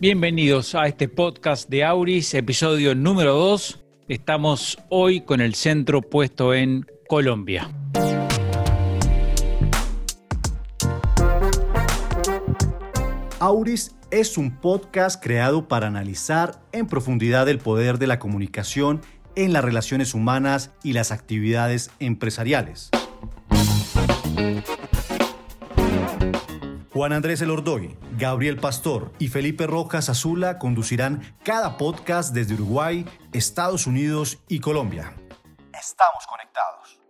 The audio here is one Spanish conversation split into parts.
Bienvenidos a este podcast de Auris, episodio número 2. Estamos hoy con el centro puesto en Colombia. Auris es un podcast creado para analizar en profundidad el poder de la comunicación en las relaciones humanas y las actividades empresariales. Juan Andrés Elordoy, Gabriel Pastor y Felipe Rojas Azula conducirán cada podcast desde Uruguay, Estados Unidos y Colombia. Estamos conectados.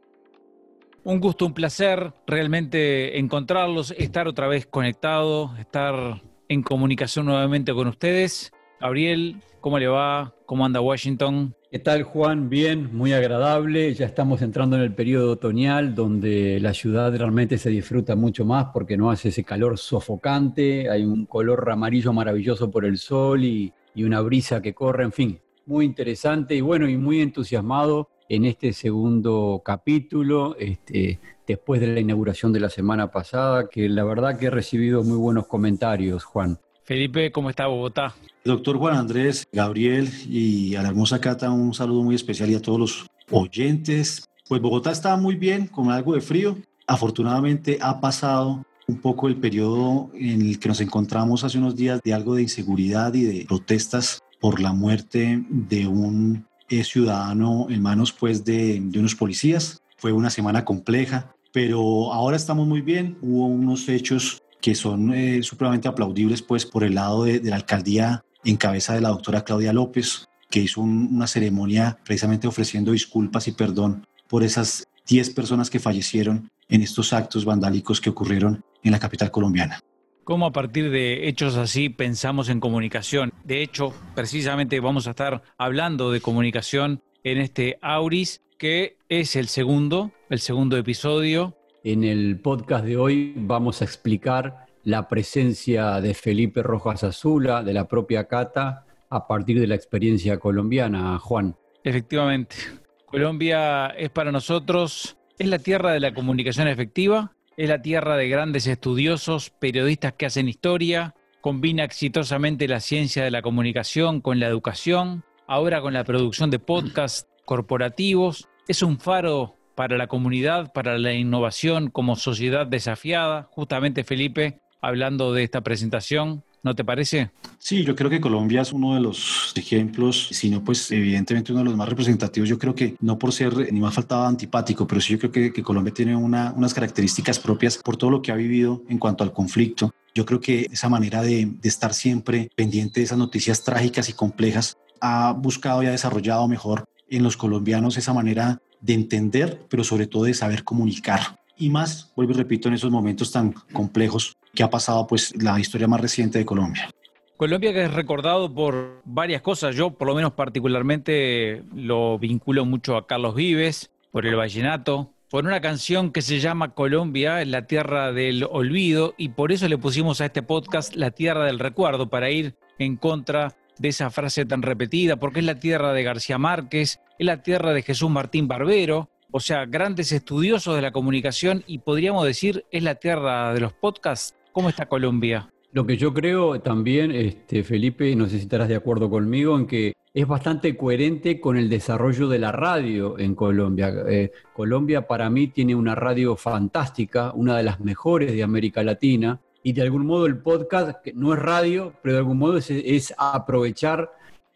Un gusto, un placer realmente encontrarlos, estar otra vez conectado, estar en comunicación nuevamente con ustedes. Gabriel, ¿cómo le va? ¿Cómo anda Washington? ¿Qué tal Juan? Bien, muy agradable. Ya estamos entrando en el periodo otoñal donde la ciudad realmente se disfruta mucho más porque no hace ese calor sofocante, hay un color amarillo maravilloso por el sol y, una brisa que corre, en fin, muy interesante y bueno, y muy entusiasmado en este segundo capítulo, este, después de la inauguración de la semana pasada, que la verdad que he recibido muy buenos comentarios, Juan. Felipe, ¿cómo está Bogotá? Doctor Juan Andrés, Gabriel y a la hermosa Cata, un saludo muy especial y a todos los oyentes. Pues Bogotá está muy bien, con algo de frío. Afortunadamente ha pasado un poco el periodo en el que nos encontramos hace unos días de algo de inseguridad y de protestas por la muerte de un eh, ciudadano en manos pues de, de unos policías. Fue una semana compleja, pero ahora estamos muy bien. Hubo unos hechos que son eh, supremamente aplaudibles pues por el lado de, la alcaldía en cabeza de la doctora Claudia López, que hizo una ceremonia precisamente ofreciendo disculpas y perdón por esas 10 personas que fallecieron en estos actos vandálicos que ocurrieron en la capital colombiana. ¿Cómo a partir de hechos así pensamos en comunicación? De hecho, precisamente vamos a estar hablando de comunicación en este Auris, que es el segundo, el segundo episodio en el podcast de hoy vamos a explicar la presencia de Felipe Rojas Azula, de la propia Cata, a partir de la experiencia colombiana, Juan. Efectivamente. Colombia es para nosotros, es la tierra de la comunicación efectiva, es la tierra de grandes estudiosos, periodistas que hacen historia, combina exitosamente la ciencia de la comunicación con la educación, ahora con la producción de podcasts corporativos, es un faro para la comunidad, para la innovación como sociedad desafiada. Justamente Felipe, hablando de esta presentación, ¿no te parece? Sí, yo creo que Colombia es uno de los ejemplos, sino pues evidentemente uno de los más representativos. Yo creo que no por ser ni más faltaba antipático, pero sí yo creo que, que Colombia tiene una, unas características propias por todo lo que ha vivido en cuanto al conflicto. Yo creo que esa manera de, de estar siempre pendiente de esas noticias trágicas y complejas ha buscado y ha desarrollado mejor en los colombianos esa manera de entender, pero sobre todo de saber comunicar. Y más, vuelvo y repito, en esos momentos tan complejos que ha pasado pues la historia más reciente de Colombia. Colombia que es recordado por varias cosas, yo por lo menos particularmente lo vinculo mucho a Carlos Vives, por el vallenato, por una canción que se llama Colombia, la tierra del olvido, y por eso le pusimos a este podcast la tierra del recuerdo, para ir en contra de esa frase tan repetida, porque es la tierra de García Márquez, es la tierra de Jesús Martín Barbero, o sea, grandes estudiosos de la comunicación y podríamos decir es la tierra de los podcasts. ¿Cómo está Colombia? Lo que yo creo también, este, Felipe, no sé si estarás de acuerdo conmigo, en que es bastante coherente con el desarrollo de la radio en Colombia. Eh, Colombia para mí tiene una radio fantástica, una de las mejores de América Latina, y de algún modo el podcast, que no es radio, pero de algún modo es, aprovechar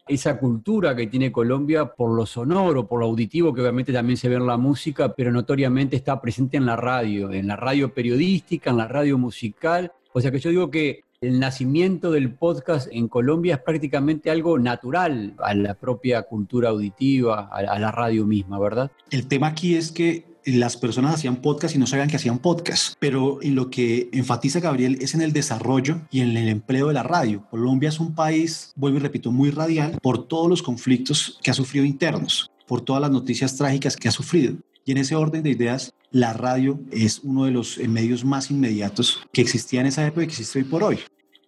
esa cultura que tiene Colombia por lo sonoro, por lo auditivo, que obviamente también se ve en la música, pero notoriamente está presente en la radio, en la radio periodística, en la radio musical. O sea que yo digo que el nacimiento del podcast en Colombia es prácticamente algo natural a la propia cultura auditiva, a la radio misma, ¿verdad? El tema aquí es que las personas hacían podcast y no sabían que hacían podcast. Pero lo que enfatiza Gabriel es en el desarrollo y en el empleo de la radio. Colombia es un país, vuelvo y repito, muy radial por todos los conflictos que ha sufrido internos, por todas las noticias trágicas que ha sufrido. Y en ese orden de ideas, la radio es uno de los medios más inmediatos que existía en esa época y que existe hoy por hoy.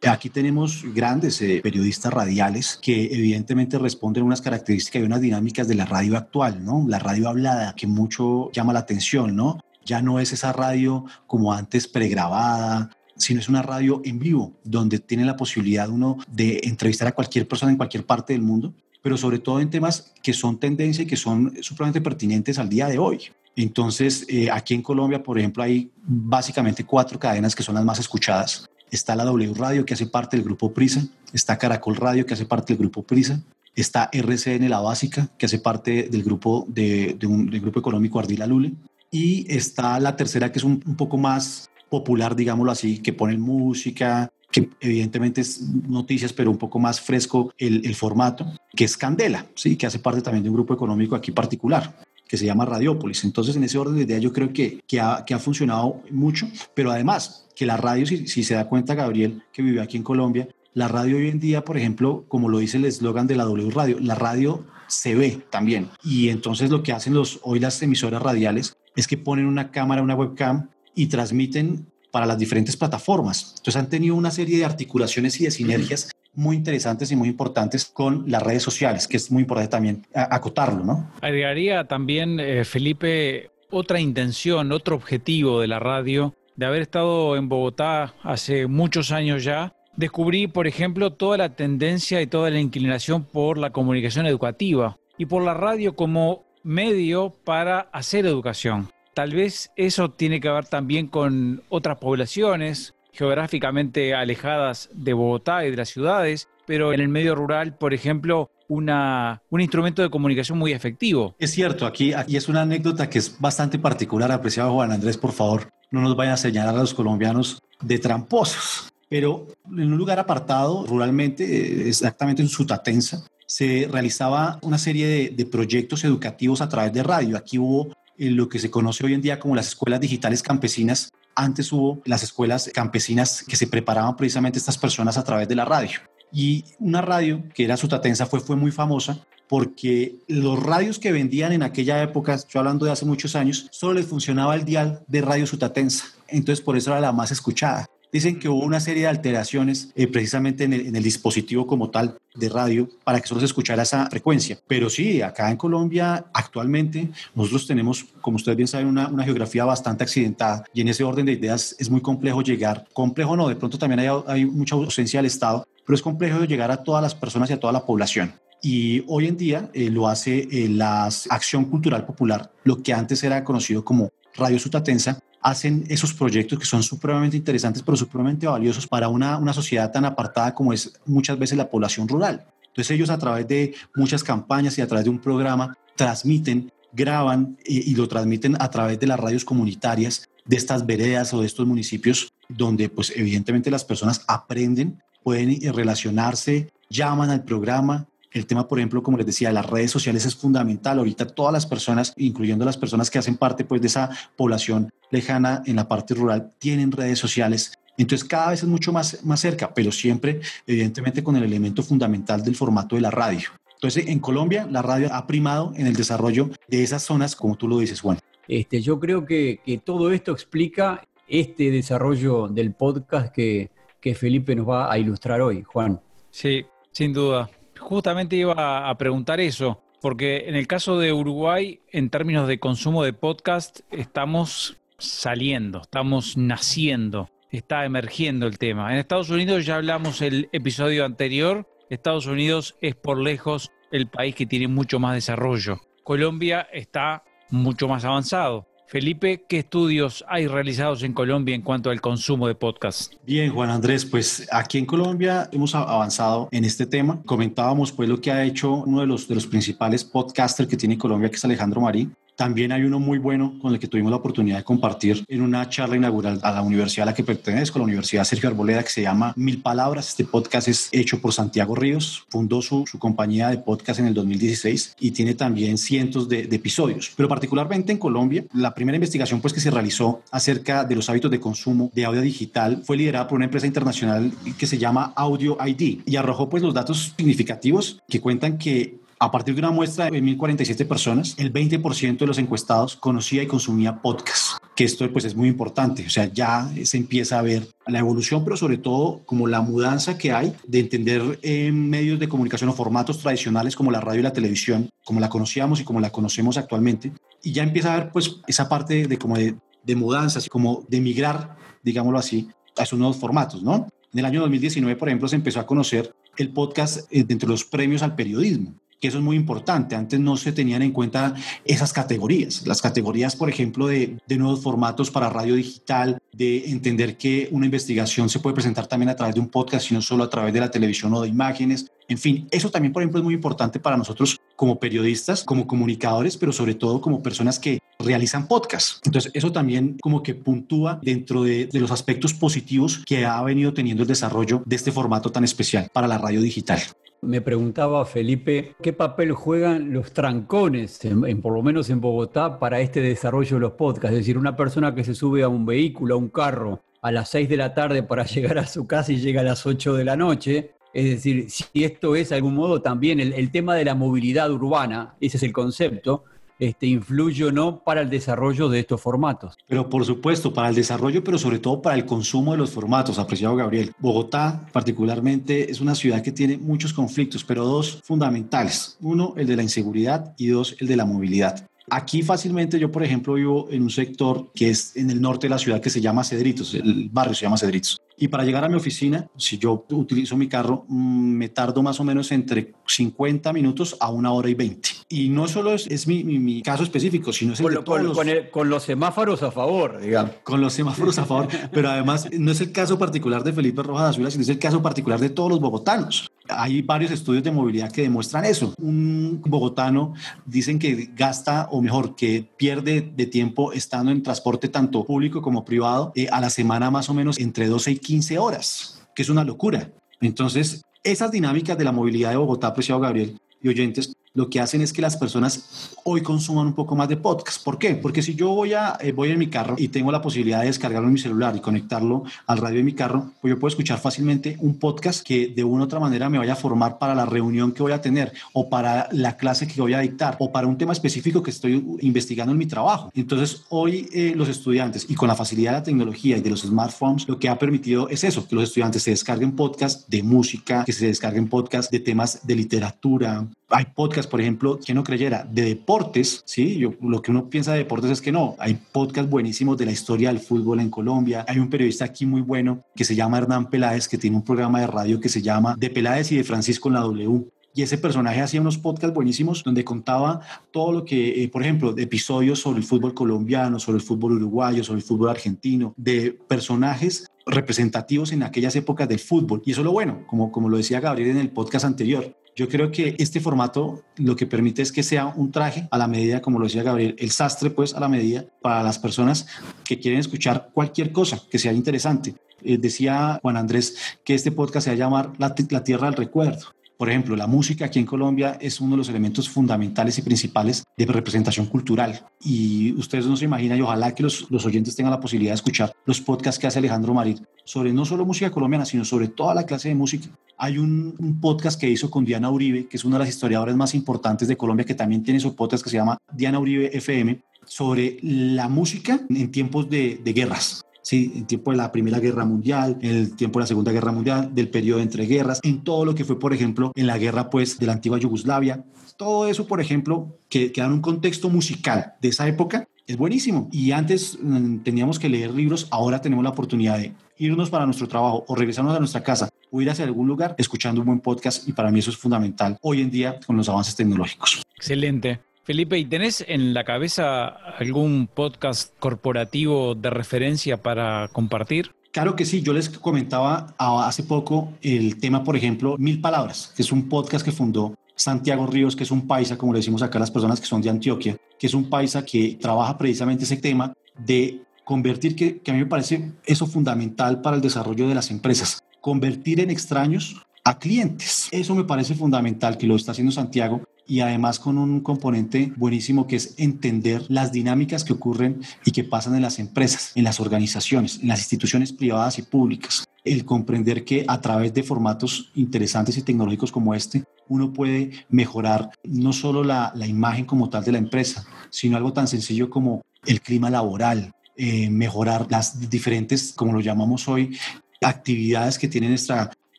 Aquí tenemos grandes eh, periodistas radiales que evidentemente responden a unas características y unas dinámicas de la radio actual, ¿no? La radio hablada, que mucho llama la atención, ¿no? Ya no es esa radio como antes pregrabada, sino es una radio en vivo, donde tiene la posibilidad uno de entrevistar a cualquier persona en cualquier parte del mundo, pero sobre todo en temas que son tendencia y que son supremamente pertinentes al día de hoy. Entonces, eh, aquí en Colombia, por ejemplo, hay básicamente cuatro cadenas que son las más escuchadas. Está la W Radio, que hace parte del grupo Prisa. Está Caracol Radio, que hace parte del grupo Prisa. Está RCN La Básica, que hace parte del grupo, de, un, grupo económico Ardila Lule. Y está la tercera, que es un, poco más popular, digámoslo así, que pone música, que evidentemente es noticias, pero un poco más fresco el, el, formato, que es Candela, ¿sí? que hace parte también de un grupo económico aquí particular que se llama Radiópolis. Entonces, en ese orden de idea, yo creo que, que, ha, que ha funcionado mucho, pero además que la radio, si, si, se da cuenta Gabriel, que vive aquí en Colombia, la radio hoy en día, por ejemplo, como lo dice el eslogan de la W Radio, la radio se ve también. Y entonces lo que hacen los, hoy las emisoras radiales es que ponen una cámara, una webcam y transmiten para las diferentes plataformas. Entonces han tenido una serie de articulaciones y de sinergias muy interesantes y muy importantes con las redes sociales, que es muy importante también acotarlo, ¿no? Agregaría también, eh, Felipe, otra intención, otro objetivo de la radio, de haber estado en Bogotá hace muchos años ya, descubrí, por ejemplo, toda la tendencia y toda la inclinación por la comunicación educativa y por la radio como medio para hacer educación. Tal vez eso tiene que ver también con otras poblaciones, geográficamente alejadas de Bogotá y de las ciudades, pero en el medio rural, por ejemplo, una, un instrumento de comunicación muy efectivo. Es cierto, aquí, aquí es una anécdota que es bastante particular, apreciado Juan Andrés, por favor, no nos vayan a señalar a los colombianos de tramposos. Pero en un lugar apartado, ruralmente, eh, exactamente en Sutatensa, se realizaba una serie de, proyectos educativos a través de radio. Aquí hubo eh, lo que se conoce hoy en día como las escuelas digitales campesinas, antes hubo las escuelas campesinas que se preparaban precisamente estas personas a través de la radio. Y una radio que era Sutatensa fue, fue muy famosa porque los radios que vendían en aquella época, estoy hablando de hace muchos años, solo les funcionaba el dial de Radio Sutatensa. Entonces por eso era la más escuchada. Dicen que hubo una serie de alteraciones eh, precisamente en el, dispositivo como tal de radio para que solo se escuchara esa frecuencia. Pero sí, acá en Colombia actualmente nosotros tenemos, como ustedes bien saben, una, geografía bastante accidentada y en ese orden de ideas es muy complejo llegar. Complejo no, de pronto también hay, hay mucha ausencia del Estado, pero es complejo llegar a todas las personas y a toda la población. Y hoy en día eh, lo hace eh, la Acción Cultural Popular, lo que antes era conocido como Radio Sutatensa, hacen esos proyectos que son supremamente interesantes, pero supremamente valiosos para una, una sociedad tan apartada como es muchas veces la población rural. Entonces ellos a través de muchas campañas y a través de un programa transmiten, graban y, lo transmiten a través de las radios comunitarias de estas veredas o de estos municipios donde pues evidentemente las personas aprenden, pueden relacionarse, llaman al programa, el tema, por ejemplo, como les decía, las redes sociales es fundamental. Ahorita todas las personas, incluyendo las personas que hacen parte pues, de esa población lejana en la parte rural, tienen redes sociales. Entonces cada vez es mucho más, más cerca, pero siempre, evidentemente, con el elemento fundamental del formato de la radio. Entonces, en Colombia, la radio ha primado en el desarrollo de esas zonas, como tú lo dices, Juan. Este, yo creo que, que todo esto explica este desarrollo del podcast que, que Felipe nos va a ilustrar hoy, Juan. Sí, sin duda justamente iba a preguntar eso, porque en el caso de Uruguay, en términos de consumo de podcast, estamos saliendo, estamos naciendo, está emergiendo el tema. En Estados Unidos ya hablamos el episodio anterior, Estados Unidos es por lejos el país que tiene mucho más desarrollo. Colombia está mucho más avanzado. Felipe, ¿qué estudios hay realizados en Colombia en cuanto al consumo de podcast? Bien, Juan Andrés, pues aquí en Colombia hemos avanzado en este tema. Comentábamos pues lo que ha hecho uno de los, de los principales podcasters que tiene Colombia, que es Alejandro Marí, también hay uno muy bueno con el que tuvimos la oportunidad de compartir en una charla inaugural a la universidad a la que pertenezco, la Universidad Sergio Arboleda, que se llama Mil Palabras. Este podcast es hecho por Santiago Ríos, fundó su, su compañía de podcast en el 2016 y tiene también cientos de, de, episodios. Pero particularmente en Colombia, la primera investigación pues, que se realizó acerca de los hábitos de consumo de audio digital fue liderada por una empresa internacional que se llama Audio ID y arrojó pues, los datos significativos que cuentan que a partir de una muestra de 1.047 personas, el 20% de los encuestados conocía y consumía podcast, que esto pues es muy importante, o sea, ya se empieza a ver la evolución, pero sobre todo como la mudanza que hay de entender en medios de comunicación o formatos tradicionales como la radio y la televisión, como la conocíamos y como la conocemos actualmente, y ya empieza a ver pues esa parte de como de mudanzas, como de migrar, digámoslo así, a esos nuevos formatos, ¿no? En el año 2019, por ejemplo, se empezó a conocer el podcast eh, dentro de los premios al periodismo que eso es muy importante. Antes no se tenían en cuenta esas categorías. Las categorías, por ejemplo, de, de, nuevos formatos para radio digital, de entender que una investigación se puede presentar también a través de un podcast y no solo a través de la televisión o de imágenes. En fin, eso también, por ejemplo, es muy importante para nosotros como periodistas, como comunicadores, pero sobre todo como personas que realizan podcasts. Entonces, eso también como que puntúa dentro de, de los aspectos positivos que ha venido teniendo el desarrollo de este formato tan especial para la radio digital. Me preguntaba Felipe, ¿qué papel juegan los trancones, en, por lo menos en Bogotá, para este desarrollo de los podcasts? Es decir, una persona que se sube a un vehículo, a un carro, a las 6 de la tarde para llegar a su casa y llega a las 8 de la noche. Es decir, si esto es de algún modo también el, el tema de la movilidad urbana, ese es el concepto, este, influye o no para el desarrollo de estos formatos. Pero por supuesto, para el desarrollo, pero sobre todo para el consumo de los formatos, apreciado Gabriel. Bogotá particularmente es una ciudad que tiene muchos conflictos, pero dos fundamentales. Uno, el de la inseguridad y dos, el de la movilidad. Aquí fácilmente yo, por ejemplo, vivo en un sector que es en el norte de la ciudad que se llama Cedritos, el barrio se llama Cedritos. Y para llegar a mi oficina, si yo utilizo mi carro, mm, me tardo más o menos entre 50 minutos a una hora y 20. Y no solo es, es mi, mi, mi, caso específico, sino es el con, de todos con, los... con, el, con, los semáforos a favor, digamos. Con los semáforos a favor, pero además no es el caso particular de Felipe Rojas Azula, sino es el caso particular de todos los bogotanos. Hay varios estudios de movilidad que demuestran eso. Un bogotano dicen que gasta, o mejor, que pierde de tiempo estando en transporte tanto público como privado eh, a la semana más o menos entre 12 y 15 horas, que es una locura. Entonces, esas dinámicas de la movilidad de Bogotá, apreciado Gabriel y oyentes, lo que hacen es que las personas hoy consuman un poco más de podcast. ¿Por qué? Porque si yo voy, a, eh, voy en mi carro y tengo la posibilidad de descargarlo en mi celular y conectarlo al radio de mi carro, pues yo puedo escuchar fácilmente un podcast que de una u otra manera me vaya a formar para la reunión que voy a tener o para la clase que voy a dictar o para un tema específico que estoy investigando en mi trabajo. Entonces, hoy eh, los estudiantes y con la facilidad de la tecnología y de los smartphones, lo que ha permitido es eso, que los estudiantes se descarguen podcasts de música, que se descarguen podcasts de temas de literatura, hay podcasts, por ejemplo, que no creyera, de deportes, ¿sí? Yo, lo que uno piensa de deportes es que no. Hay podcasts buenísimos de la historia del fútbol en Colombia. Hay un periodista aquí muy bueno que se llama Hernán Peláez, que tiene un programa de radio que se llama De Peláez y de Francisco en la W. Y ese personaje hacía unos podcasts buenísimos donde contaba todo lo que, eh, por ejemplo, episodios sobre el fútbol colombiano, sobre el fútbol uruguayo, sobre el fútbol argentino, de personajes representativos en aquellas épocas del fútbol. Y eso es lo bueno, como, como lo decía Gabriel en el podcast anterior. Yo creo que este formato lo que permite es que sea un traje a la medida, como lo decía Gabriel, el sastre pues a la medida para las personas que quieren escuchar cualquier cosa que sea interesante. Eh, decía Juan Andrés que este podcast se va a llamar la, la Tierra del Recuerdo. Por ejemplo, la música aquí en Colombia es uno de los elementos fundamentales y principales de representación cultural. Y ustedes no se imaginan, y ojalá que los, los oyentes tengan la posibilidad de escuchar los podcasts que hace Alejandro Marit sobre no solo música colombiana, sino sobre toda la clase de música. Hay un, podcast que hizo con Diana Uribe, que es una de las historiadoras más importantes de Colombia, que también tiene su podcast que se llama Diana Uribe FM, sobre la música en tiempos de guerras. Sí, en tiempo de la Primera Guerra Mundial, en el tiempo de la Segunda Guerra Mundial, del periodo entre guerras, en todo lo que fue, por ejemplo, en la guerra pues de la antigua Yugoslavia. Todo eso, por ejemplo, que, que da un contexto musical de esa época, es buenísimo. Y antes mmm, teníamos que leer libros, ahora tenemos la oportunidad de irnos para nuestro trabajo o regresarnos a nuestra casa o ir hacia algún lugar escuchando un buen podcast y para mí eso es fundamental hoy en día con los avances tecnológicos. Excelente. Felipe, ¿y tenés en la cabeza algún podcast corporativo de referencia para compartir? Claro que sí, yo les comentaba hace poco el tema, por ejemplo, Mil Palabras, que es un podcast que fundó Santiago Ríos, que es un paisa, como le decimos acá a las personas que son de Antioquia, que es un paisa que trabaja precisamente ese tema de convertir, que, que a mí me parece eso fundamental para el desarrollo de las empresas, convertir en extraños a clientes. Eso me parece fundamental que lo está haciendo Santiago y además con un componente buenísimo que es entender las dinámicas que ocurren y que pasan en las empresas, en las organizaciones, en las instituciones privadas y públicas. El comprender que a través de formatos interesantes y tecnológicos como este, uno puede mejorar no solo la, la imagen como tal de la empresa, sino algo tan sencillo como el clima laboral, eh, mejorar las diferentes, como lo llamamos hoy, actividades que tienen extra,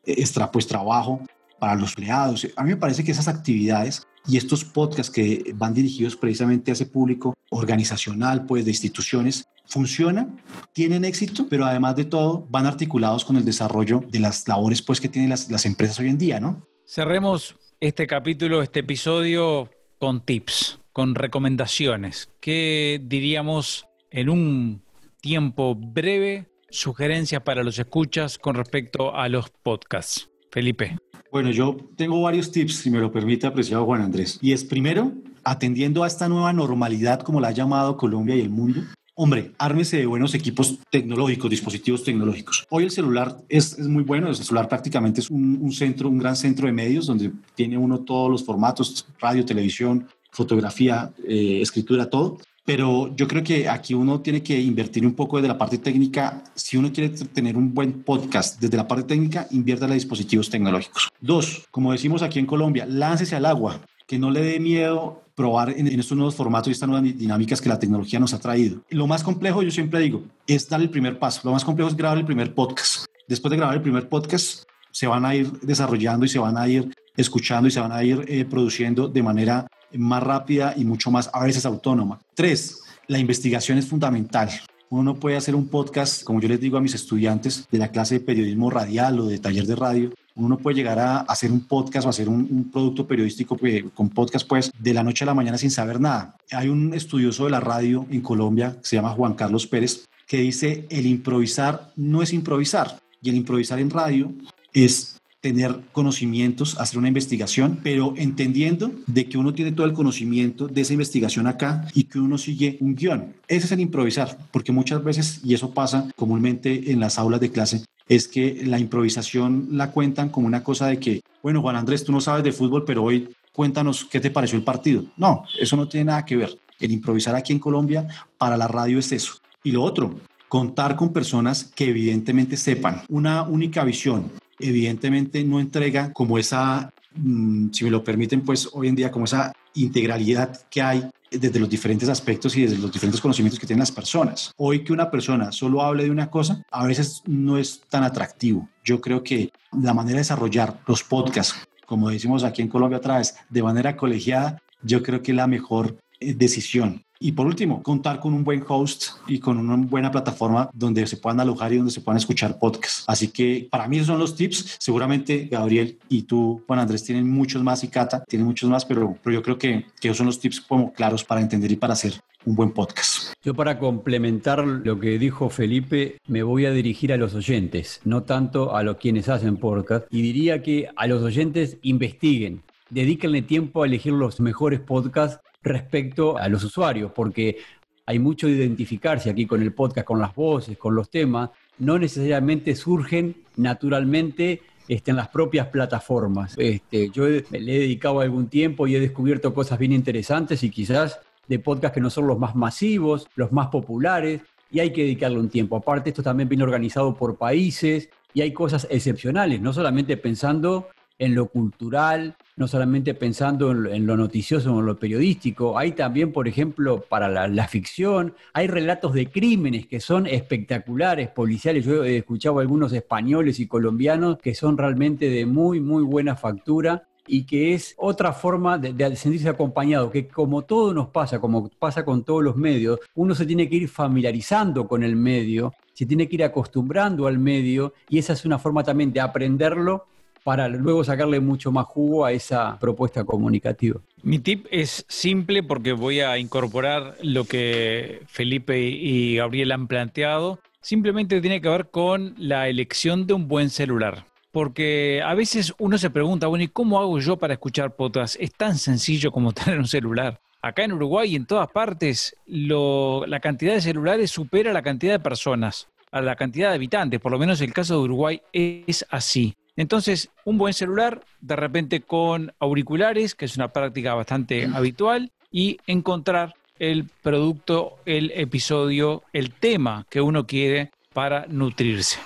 extra pues trabajo para los empleados. A mí me parece que esas actividades y estos podcasts que van dirigidos precisamente a ese público organizacional, pues de instituciones, funcionan, tienen éxito, pero además de todo van articulados con el desarrollo de las labores pues que tienen las, las empresas hoy en día, ¿no? Cerremos este capítulo, este episodio con tips, con recomendaciones. ¿Qué diríamos en un tiempo breve? Sugerencias para los escuchas con respecto a los podcasts. Felipe. Bueno, yo tengo varios tips, si me lo permite, apreciado Juan Andrés. Y es primero, atendiendo a esta nueva normalidad, como la ha llamado Colombia y el mundo, Hombre, ármese de buenos equipos tecnológicos, dispositivos tecnológicos. Hoy el celular es, muy bueno, el celular prácticamente es un, centro, un gran centro de medios donde tiene uno todos los formatos, radio, televisión, fotografía, eh, escritura, todo. Pero yo creo que aquí uno tiene que invertir un poco desde la parte técnica. Si uno quiere tener un buen podcast desde la parte técnica, invierta en dispositivos tecnológicos. Dos, como decimos aquí en Colombia, láncese al agua, que no le dé miedo probar en, estos nuevos formatos y estas nuevas dinámicas que la tecnología nos ha traído. Lo más complejo, yo siempre digo, es dar el primer paso. Lo más complejo es grabar el primer podcast. Después de grabar el primer podcast, se van a ir desarrollando y se van a ir escuchando y se van a ir eh, produciendo de manera más rápida y mucho más a veces autónoma. Tres, la investigación es fundamental. Uno no puede hacer un podcast, como yo les digo a mis estudiantes de la clase de periodismo radial o de taller de radio, uno no puede llegar a hacer un podcast o hacer un, producto periodístico pues, con podcast pues de la noche a la mañana sin saber nada. Hay un estudioso de la radio en Colombia, que se llama Juan Carlos Pérez, que dice el improvisar no es improvisar y el improvisar en radio es tener conocimientos, hacer una investigación, pero entendiendo de que uno tiene todo el conocimiento de esa investigación acá y que uno sigue un guion. Ese es el improvisar, porque muchas veces, y eso pasa comúnmente en las aulas de clase, es que la improvisación la cuentan como una cosa de que, bueno, Juan Andrés, tú no sabes de fútbol, pero hoy cuéntanos qué te pareció el partido. No, eso no tiene nada que ver. El improvisar aquí en Colombia para la radio es eso. Y lo otro, contar con personas que evidentemente sepan una única visión, evidentemente no entrega como esa, mm, si me lo permiten, pues hoy en día como esa integralidad que hay desde los diferentes aspectos y desde los diferentes conocimientos que tienen las personas. Hoy que una persona solo hable de una cosa, a veces no es tan atractivo. Yo creo que la manera de desarrollar los podcasts, como decimos aquí en Colombia otra vez, de manera colegiada, yo creo que es la mejor decisión. Y por último, contar con un buen host y con una buena plataforma donde se puedan alojar y donde se puedan escuchar podcasts. Así que para mí esos son los tips. Seguramente Gabriel y tú, Juan Andrés, tienen muchos más y Cata tienen muchos más, pero, pero yo creo que, que esos son los tips como claros para entender y para hacer un buen podcast. Yo para complementar lo que dijo Felipe, me voy a dirigir a los oyentes, no tanto a los quienes hacen podcast, y diría que a los oyentes investiguen, dedíquenle tiempo a elegir los mejores podcasts respecto a los usuarios, porque hay mucho de identificarse aquí con el podcast, con las voces, con los temas, no necesariamente surgen naturalmente este, en las propias plataformas. Este, yo le he dedicado algún tiempo y he descubierto cosas bien interesantes y quizás de podcasts que no son los más masivos, los más populares, y hay que dedicarle un tiempo. Aparte, esto también viene organizado por países y hay cosas excepcionales, no solamente pensando en lo cultural, no solamente pensando en lo, noticioso o en lo periodístico, hay también, por ejemplo, para la, ficción, hay relatos de crímenes que son espectaculares, policiales. Yo he escuchado algunos españoles y colombianos que son realmente de muy, muy buena factura y que es otra forma de, de, sentirse acompañado, que como todo nos pasa, como pasa con todos los medios, uno se tiene que ir familiarizando con el medio, se tiene que ir acostumbrando al medio y esa es una forma también de aprenderlo para luego sacarle mucho más jugo a esa propuesta comunicativa. Mi tip es simple porque voy a incorporar lo que Felipe y Gabriel han planteado. Simplemente tiene que ver con la elección de un buen celular. Porque a veces uno se pregunta, bueno, ¿y cómo hago yo para escuchar podcast? Es tan sencillo como tener un celular. Acá en Uruguay y en todas partes, la cantidad de celulares supera la cantidad de personas, a la cantidad de habitantes. Por lo menos el caso de Uruguay es así. Entonces, un buen celular, de repente con auriculares, que es una práctica bastante habitual, y encontrar el producto, el episodio, el tema que uno quiere para nutrirse.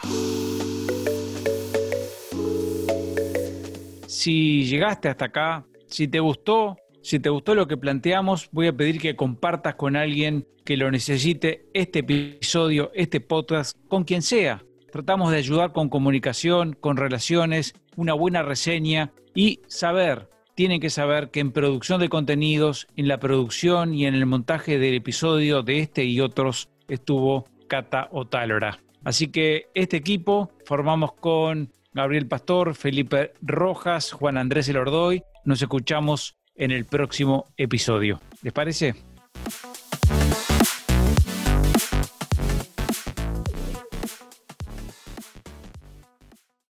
Si llegaste hasta acá, si te gustó, si te gustó lo que planteamos, voy a pedir que compartas con alguien que lo necesite este episodio, este podcast, con quien sea. Tratamos de ayudar con comunicación, con relaciones, una buena reseña y saber tienen que saber que en producción de contenidos, en la producción y en el montaje del episodio de este y otros estuvo Cata Otálora. Así que este equipo formamos con Gabriel Pastor, Felipe Rojas, Juan Andrés Elordoy. Nos escuchamos en el próximo episodio. ¿Les parece?